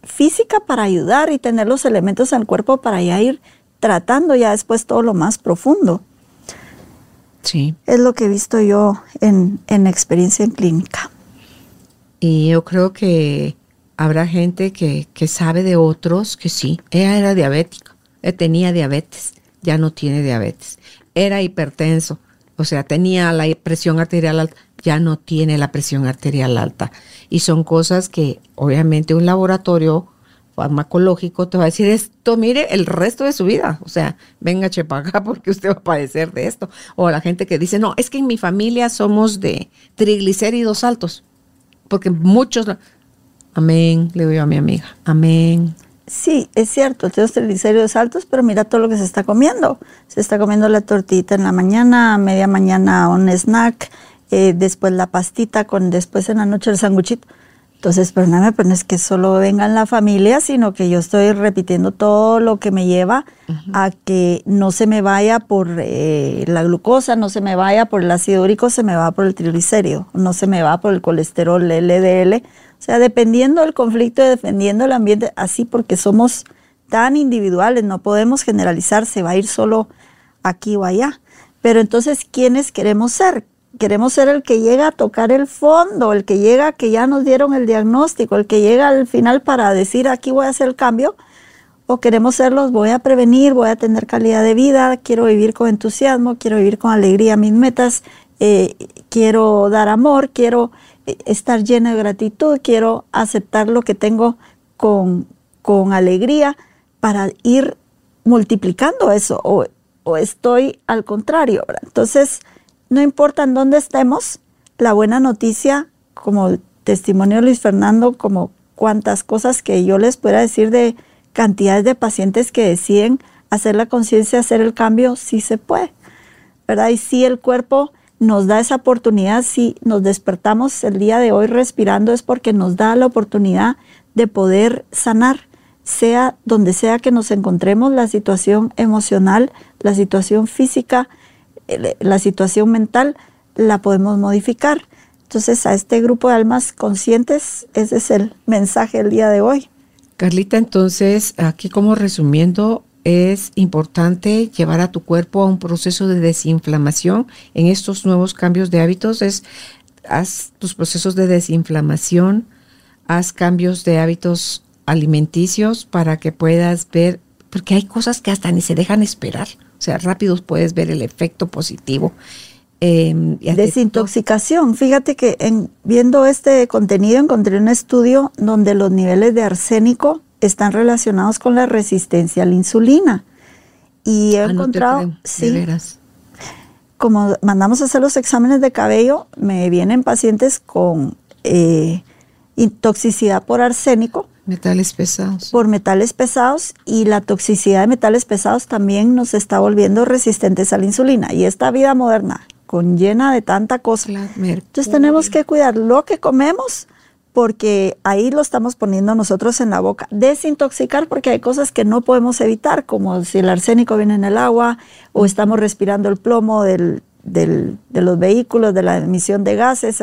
física para ayudar y tener los elementos en el cuerpo para ya ir tratando ya después todo lo más profundo. Sí. Es lo que he visto yo en, en experiencia en clínica. Y yo creo que habrá gente que, que sabe de otros que sí, ella era diabética, ella tenía diabetes, ya no tiene diabetes, era hipertenso, o sea, tenía la presión arterial alta, ya no tiene la presión arterial alta. Y son cosas que obviamente un laboratorio farmacológico te va a decir esto, mire, el resto de su vida. O sea, venga chepaga porque usted va a padecer de esto. O la gente que dice, no, es que en mi familia somos de triglicéridos altos. Porque muchos... Amén, le digo a mi amiga. Amén. Sí, es cierto, tenemos triglicéridos altos, pero mira todo lo que se está comiendo. Se está comiendo la tortita en la mañana, a media mañana un snack, eh, después la pastita, con después en la noche el sanguchito. Entonces, perdóname, pero no es que solo venga en la familia, sino que yo estoy repitiendo todo lo que me lleva a que no se me vaya por eh, la glucosa, no se me vaya por el ácido úrico, se me va por el triglicérido, no se me va por el colesterol LDL. O sea, dependiendo del conflicto, dependiendo del ambiente, así porque somos tan individuales, no podemos generalizar, se va a ir solo aquí o allá. Pero entonces, ¿quiénes queremos ser? Queremos ser el que llega a tocar el fondo, el que llega que ya nos dieron el diagnóstico, el que llega al final para decir aquí voy a hacer el cambio, o queremos ser los voy a prevenir, voy a tener calidad de vida, quiero vivir con entusiasmo, quiero vivir con alegría mis metas, eh, quiero dar amor, quiero eh, estar llena de gratitud, quiero aceptar lo que tengo con, con alegría para ir multiplicando eso, o, o estoy al contrario. Entonces, no importa en dónde estemos, la buena noticia, como testimonio de Luis Fernando, como cuantas cosas que yo les pueda decir de cantidades de pacientes que deciden hacer la conciencia, hacer el cambio, sí se puede, ¿verdad? Y si el cuerpo nos da esa oportunidad, si nos despertamos el día de hoy respirando, es porque nos da la oportunidad de poder sanar, sea donde sea que nos encontremos, la situación emocional, la situación física, la situación mental la podemos modificar. Entonces, a este grupo de almas conscientes, ese es el mensaje del día de hoy. Carlita, entonces, aquí como resumiendo, es importante llevar a tu cuerpo a un proceso de desinflamación en estos nuevos cambios de hábitos. Es, haz tus procesos de desinflamación, haz cambios de hábitos alimenticios para que puedas ver, porque hay cosas que hasta ni se dejan esperar. O sea, rápido puedes ver el efecto positivo. Eh, Desintoxicación. Fíjate que en, viendo este contenido encontré un estudio donde los niveles de arsénico están relacionados con la resistencia a la insulina. Y he ah, encontrado, sí, como mandamos a hacer los exámenes de cabello, me vienen pacientes con eh, toxicidad por arsénico Metales pesados. Por metales pesados y la toxicidad de metales pesados también nos está volviendo resistentes a la insulina. Y esta vida moderna, con llena de tanta cosa. Entonces tenemos que cuidar lo que comemos porque ahí lo estamos poniendo nosotros en la boca. Desintoxicar porque hay cosas que no podemos evitar, como si el arsénico viene en el agua o estamos respirando el plomo del, del, de los vehículos, de la emisión de gases.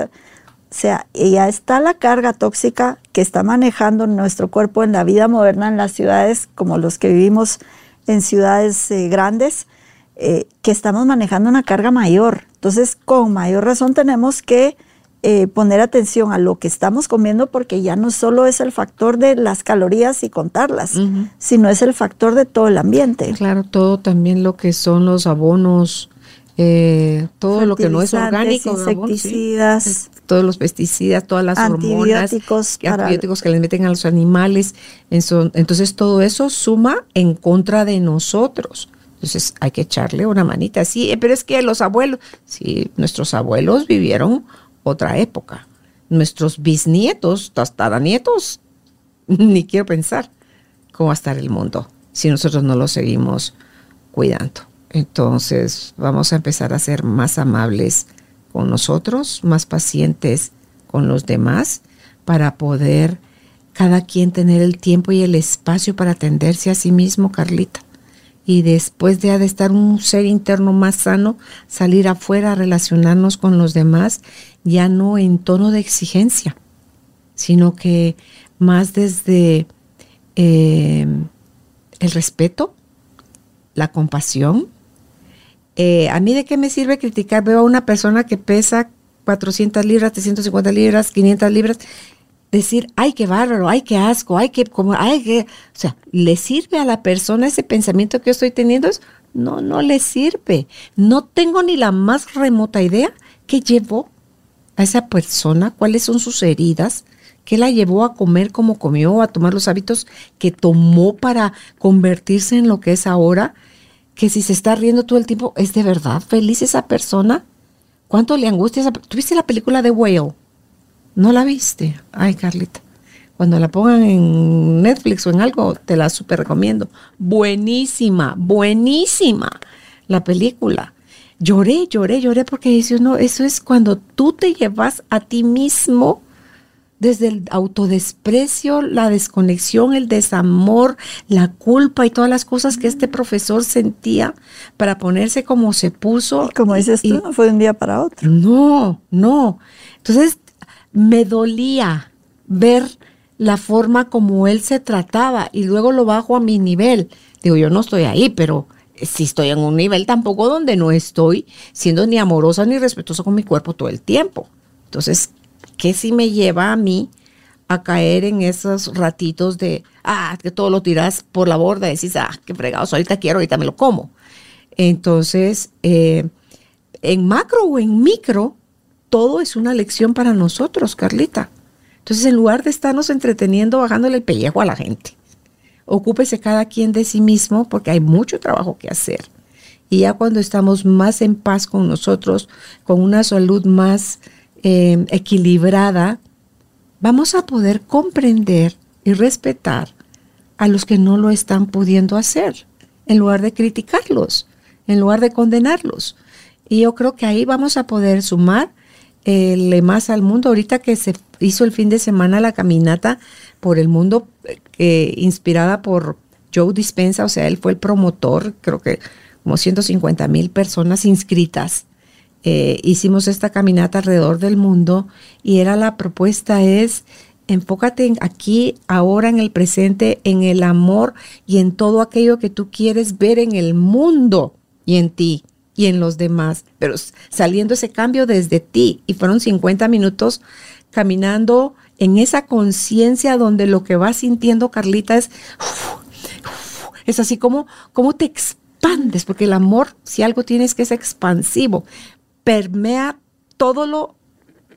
O sea, ya está la carga tóxica que está manejando nuestro cuerpo en la vida moderna en las ciudades como los que vivimos en ciudades eh, grandes, eh, que estamos manejando una carga mayor. Entonces, con mayor razón tenemos que eh, poner atención a lo que estamos comiendo porque ya no solo es el factor de las calorías y contarlas, sino es el factor de todo el ambiente. Claro, todo también lo que son los abonos, todo lo que no es orgánico, insecticidas, todos los pesticidas, todas las hormonas, antibióticos que les meten a los animales. Entonces todo eso suma en contra de nosotros. Entonces hay que echarle una manita. Sí, eh, pero es que los abuelos, sí, nuestros abuelos vivieron otra época. Nuestros bisnietos, tataranietos, ni quiero pensar cómo va a estar el mundo si nosotros no lo seguimos cuidando. Entonces vamos a empezar a ser más amables con nosotros, más pacientes con los demás, para poder cada quien tener el tiempo y el espacio para atenderse a sí mismo, Carlita. Y después de, de estar un ser interno más sano, salir afuera a relacionarnos con los demás, ya no en tono de exigencia, sino que más desde eh, el respeto, la compasión. Eh, a mí de qué me sirve criticar, veo a una persona que pesa 400 libras, 350 libras, 500 libras, decir, ay, qué bárbaro, ay, qué asco, ay, qué, como, ay, qué, o sea, ¿le sirve a la persona ese pensamiento que yo estoy teniendo? No, no le sirve. No tengo ni la más remota idea qué llevó a esa persona, cuáles son sus heridas, qué la llevó a comer como comió, a tomar los hábitos que tomó para convertirse en lo que es ahora, que si se está riendo todo el tiempo, ¿es de verdad feliz esa persona? ¿Cuánto le angustia esa ¿Tuviste la película de Whale? ¿No la viste? Ay, Carlita. Cuando la pongan en Netflix o en algo, te la super recomiendo. Buenísima, buenísima la película. Lloré, lloré, lloré porque dice no, eso es cuando tú te llevas a ti mismo desde el autodesprecio, la desconexión, el desamor, la culpa y todas las cosas que este profesor sentía para ponerse como se puso. como dices tú, no fue de un día para otro. No, no. Entonces me dolía ver la forma como él se trataba y luego lo bajo a mi nivel. Digo, yo no estoy ahí, pero si estoy en un nivel tampoco donde no estoy siendo ni amorosa ni respetuosa con mi cuerpo todo el tiempo. Entonces, ¿qué si me lleva a mí a caer en esos ratitos de, ah, que todo lo tiras por la borda y decís, ah, qué fregados, ahorita quiero, ahorita me lo como? Entonces, eh, en macro o en micro, todo es una lección para nosotros, Carlita. Entonces, en lugar de estarnos entreteniendo, bajándole el pellejo a la gente, ocúpese cada quien de sí mismo porque hay mucho trabajo que hacer. Y ya cuando estamos más en paz con nosotros, con una salud más eh, equilibrada, vamos a poder comprender y respetar a los que no lo están pudiendo hacer, en lugar de criticarlos, en lugar de condenarlos. Y yo creo que ahí vamos a poder sumar le más al mundo. Ahorita que se hizo el fin de semana la caminata por el mundo, eh, inspirada por Joe Dispensa, o sea, él fue el promotor, creo que como 150 mil personas inscritas. Eh, hicimos esta caminata alrededor del mundo y era la propuesta es enfócate aquí, ahora, en el presente, en el amor y en todo aquello que tú quieres ver en el mundo y en ti y en los demás, pero saliendo ese cambio desde ti. Y fueron 50 minutos caminando en esa conciencia donde lo que vas sintiendo, Carlita, es, es así como, como te expandes, porque el amor, si algo tienes que es expansivo, permea todo lo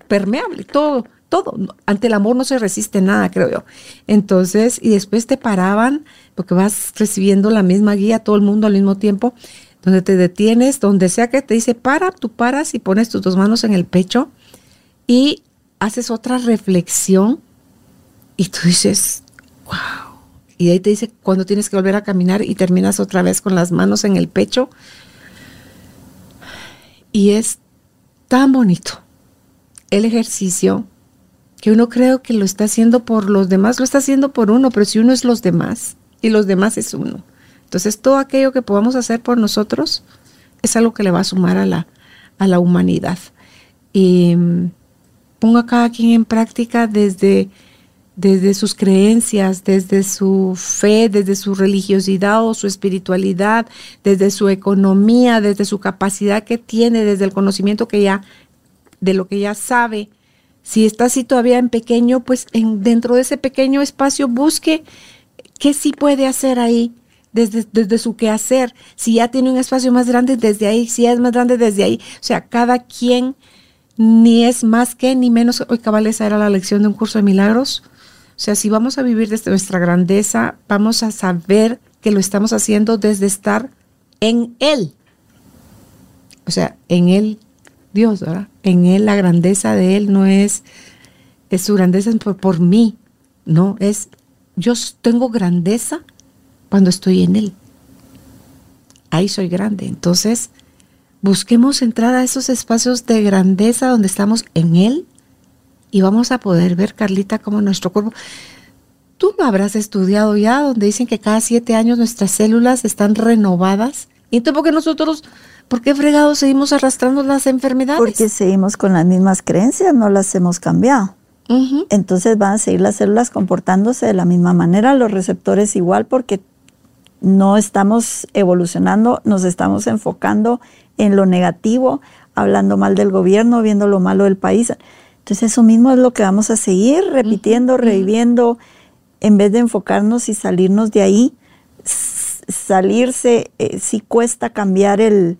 permeable, todo, todo. Ante el amor no se resiste nada, creo yo. Entonces, y después te paraban, porque vas recibiendo la misma guía, todo el mundo al mismo tiempo, donde te detienes, donde sea que te dice para, tú paras y pones tus dos manos en el pecho y haces otra reflexión y tú dices, wow. Y ahí te dice cuando tienes que volver a caminar y terminas otra vez con las manos en el pecho. Y es tan bonito el ejercicio que uno creo que lo está haciendo por los demás, lo está haciendo por uno, pero si uno es los demás y los demás es uno. Entonces, todo aquello que podamos hacer por nosotros es algo que le va a sumar a la, a la humanidad. Y mm, ponga a cada quien en práctica desde, desde sus creencias, desde su fe, desde su religiosidad o su espiritualidad, desde su economía, desde su capacidad que tiene, desde el conocimiento que ya, de lo que ya sabe. Si está así todavía en pequeño, pues en, dentro de ese pequeño espacio busque qué sí puede hacer ahí desde, su quehacer. Si ya tiene un espacio más grande, desde ahí. Si es más grande, desde ahí. O sea, cada quien ni es más que ni menos. Hoy cabal esa era la lección de un curso de milagros. O sea, si vamos a vivir desde nuestra grandeza, vamos a saber que lo estamos haciendo desde estar en Él. O sea, en Él, Dios, ¿verdad? En Él la grandeza de Él no es, es su grandeza por, por mí, no, es yo tengo grandeza cuando estoy en Él. Ahí soy grande. Entonces, busquemos entrar a esos espacios de grandeza donde estamos en Él y vamos a poder ver, Carlita, cómo nuestro cuerpo... Tú lo habrás estudiado ya, donde dicen que cada siete años nuestras células están renovadas. Y entonces, ¿por qué nosotros, por qué fregados seguimos arrastrando las enfermedades? Porque seguimos con las mismas creencias, no las hemos cambiado. entonces van a seguir las células comportándose de la misma manera, los receptores igual, porque no estamos evolucionando, nos estamos enfocando en lo negativo, hablando mal del gobierno, viendo lo malo del país. Entonces eso mismo es lo que vamos a seguir repitiendo, reviviendo, en vez de enfocarnos y salirnos de ahí. Salirse, eh, sí cuesta cambiar el,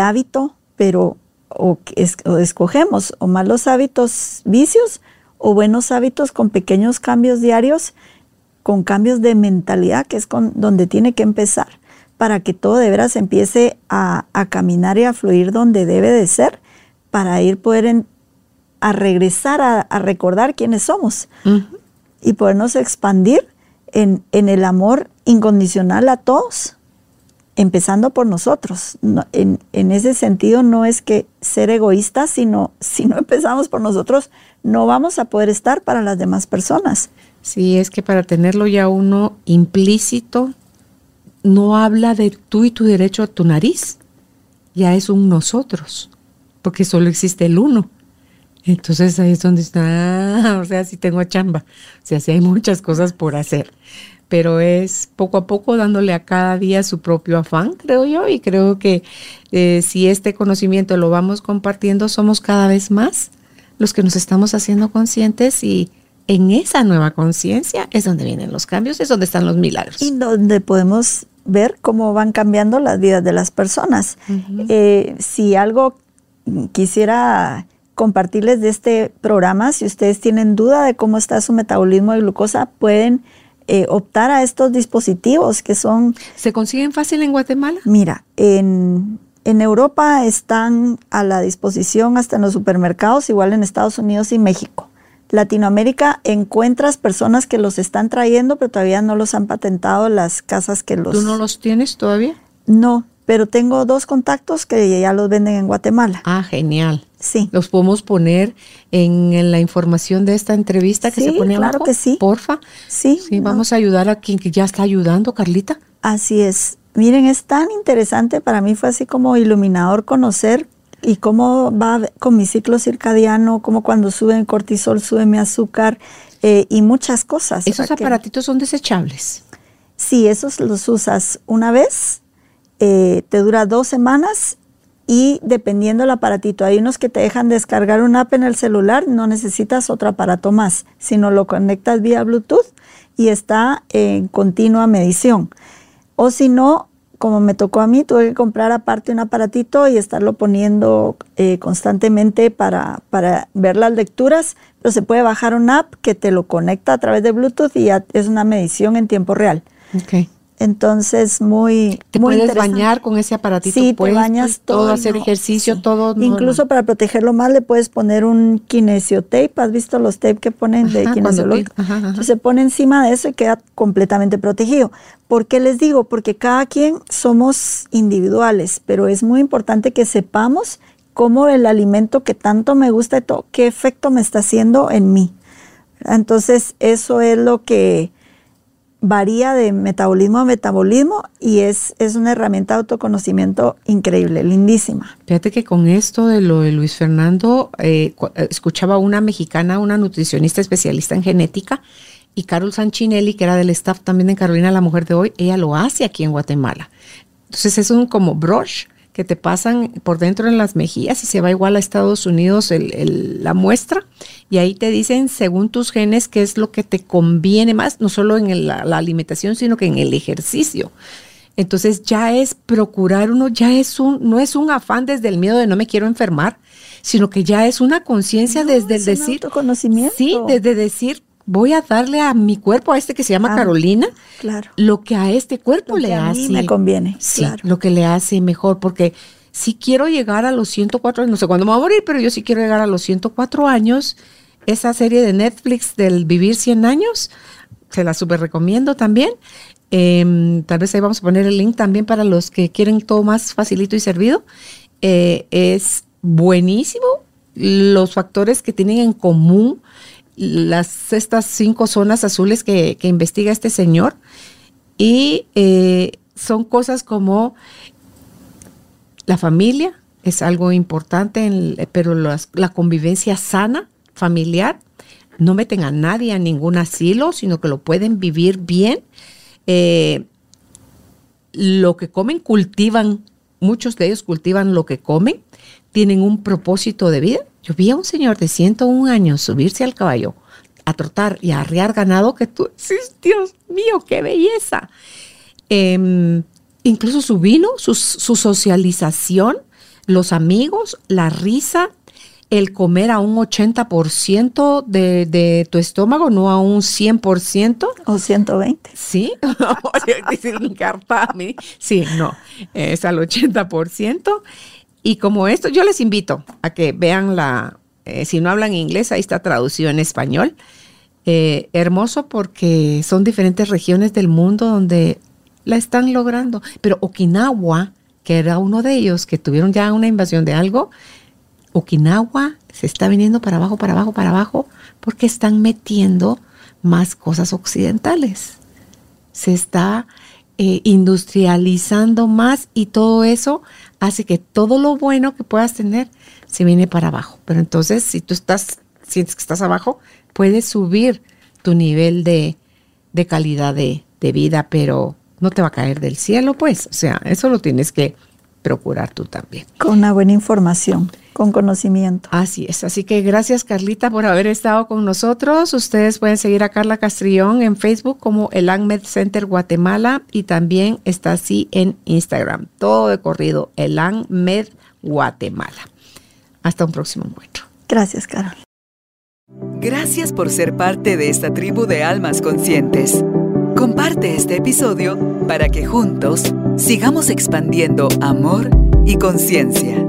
hábito, pero o, escogemos o malos hábitos, vicios, o buenos hábitos con pequeños cambios diarios, con cambios de mentalidad, que es con, donde tiene que empezar para que todo de veras empiece a, caminar y a fluir donde debe de ser, para ir poder a regresar a, recordar quiénes somos y podernos expandir en, el amor incondicional a todos, empezando por nosotros. en, en, ese sentido no es que ser egoístas, sino si no empezamos por nosotros, no vamos a poder estar para las demás personas. Sí, es que para tenerlo ya uno implícito, no habla de tú y tu derecho a tu nariz, ya es un nosotros, porque solo existe el uno. Entonces ahí es donde está, o sea, sí tengo chamba, o sea, sí hay muchas cosas por hacer, pero es poco a poco dándole a cada día su propio afán, creo yo, y creo que eh, si este conocimiento lo vamos compartiendo, somos cada vez más los que nos estamos haciendo conscientes y en esa nueva conciencia es donde vienen los cambios, es donde están los milagros. Y donde podemos ver cómo van cambiando las vidas de las personas. Eh, si algo quisiera compartirles de este programa, si ustedes tienen duda de cómo está su metabolismo de glucosa, pueden eh, optar a estos dispositivos que son... ¿Se consiguen fácil en Guatemala? Mira, en, en Europa están a la disposición hasta en los supermercados, igual en Estados Unidos y México. Latinoamérica encuentras personas que los están trayendo, pero todavía no los han patentado las casas que los... ¿Tú no los tienes todavía? No, pero tengo dos contactos que ya los venden en Guatemala. Ah, genial. Sí. Los podemos poner en, la información de esta entrevista que se pone claro que sí. Porfa. Sí. Sí, vamos a ayudar a quien ya está ayudando, Carlita. Así es. Miren, es tan interesante, para mí fue así como iluminador conocer y cómo va con mi ciclo circadiano, cómo cuando sube el cortisol sube mi azúcar eh, y muchas cosas. ¿Esos aparatitos son desechables? Sí, esos los usas una vez, eh, te dura dos semanas y dependiendo del aparatito, hay unos que te dejan descargar una app en el celular, no necesitas otro aparato más, sino lo conectas vía Bluetooth y está en continua medición. O si no, como me tocó a mí, tuve que comprar aparte un aparatito y estarlo poniendo eh, constantemente para, para, ver las lecturas, pero se puede bajar una app que te lo conecta a través de Bluetooth y ya es una medición en tiempo real. Okay. Entonces, muy. ¿Te puedes bañar con ese aparatito? Sí, te bañas todo. hacer ejercicio, todo. Incluso para protegerlo más, le puedes poner un kinesiotape. ¿Has visto los tape que ponen de kinesiológico? Se pone encima de eso y queda completamente protegido. ¿Por qué les digo? Porque cada quien somos individuales, pero es muy importante que sepamos cómo el alimento que tanto me gusta y todo, qué efecto me está haciendo en mí. Entonces, eso es lo que varía de metabolismo a metabolismo y es, es una herramienta de autoconocimiento increíble, lindísima. Fíjate que con esto de lo de Luis Fernando, eh, escuchaba una mexicana, una nutricionista especialista en genética, y Carol Sanchinelli, que era del staff también de Carolina, la mujer de hoy, ella lo hace aquí en Guatemala. Entonces es un como brush que te pasan por dentro en las mejillas y se va igual a Estados Unidos la muestra y ahí te dicen según tus genes qué es lo que te conviene más, no solo en la, alimentación, sino que en el ejercicio. Entonces ya es procurar uno, ya es un, no es un afán desde el miedo de no me quiero enfermar, sino que ya es una conciencia desde el decir, conocimiento. sí, desde decir voy a darle a mi cuerpo, a este que se llama ah, Carolina, claro. lo que a este cuerpo le hace. me conviene. Sí, lo que le hace mejor, porque si quiero llegar a los 104 años, no sé cuándo me voy a morir, pero yo sí quiero llegar a los 104 años. Esa serie de Netflix del Vivir 100 años, se la súper recomiendo también. Em, tal vez ahí vamos a poner el link también para los que quieren todo más facilito y servido. Eh, es buenísimo los factores que tienen en común las, estas cinco zonas azules que, investiga este señor. Y eh, son cosas como la familia, es algo importante, pero la convivencia sana, familiar, no meten a nadie a ningún asilo, sino que lo pueden vivir bien. Eh, lo que comen cultivan, muchos de ellos cultivan lo que comen, tienen un propósito de vida. Yo vi a un señor de 101 años subirse al caballo, a trotar y a arriar ganado que tú decís, Dios mío, qué belleza. Em, incluso su vino, su, su socialización, los amigos, la risa, el comer a un 80% de, de tu estómago, no a un 100%. O 120. Sí, sí, no, es al 80%. Y como esto, yo les invito a que vean la, eh, si no hablan inglés, ahí está traducido en español. Eh, hermoso porque son diferentes regiones del mundo donde la están logrando. Pero Okinawa, que era uno de ellos, que tuvieron ya una invasión de algo, Okinawa se está viniendo para abajo, para abajo, para abajo, porque están metiendo más cosas occidentales. Se está eh, industrializando más y todo eso hace que todo lo bueno que puedas tener se viene para abajo. Pero entonces, si tú estás, sientes que estás abajo, puedes subir tu nivel de, calidad de, de vida, pero no te va a caer del cielo, pues. O sea, eso lo tienes que procurar tú también. Con una buena información con conocimiento. Así es. Así que gracias, Carlita, por haber estado con nosotros. Ustedes pueden seguir a Carla Castrillón en Facebook como el ANMED Center Guatemala y también está así en Instagram. Todo de corrido, el ANMED Guatemala. Hasta un próximo encuentro. Gracias, Carol. Gracias por ser parte de esta tribu de almas conscientes. Comparte este episodio para que juntos sigamos expandiendo amor y conciencia.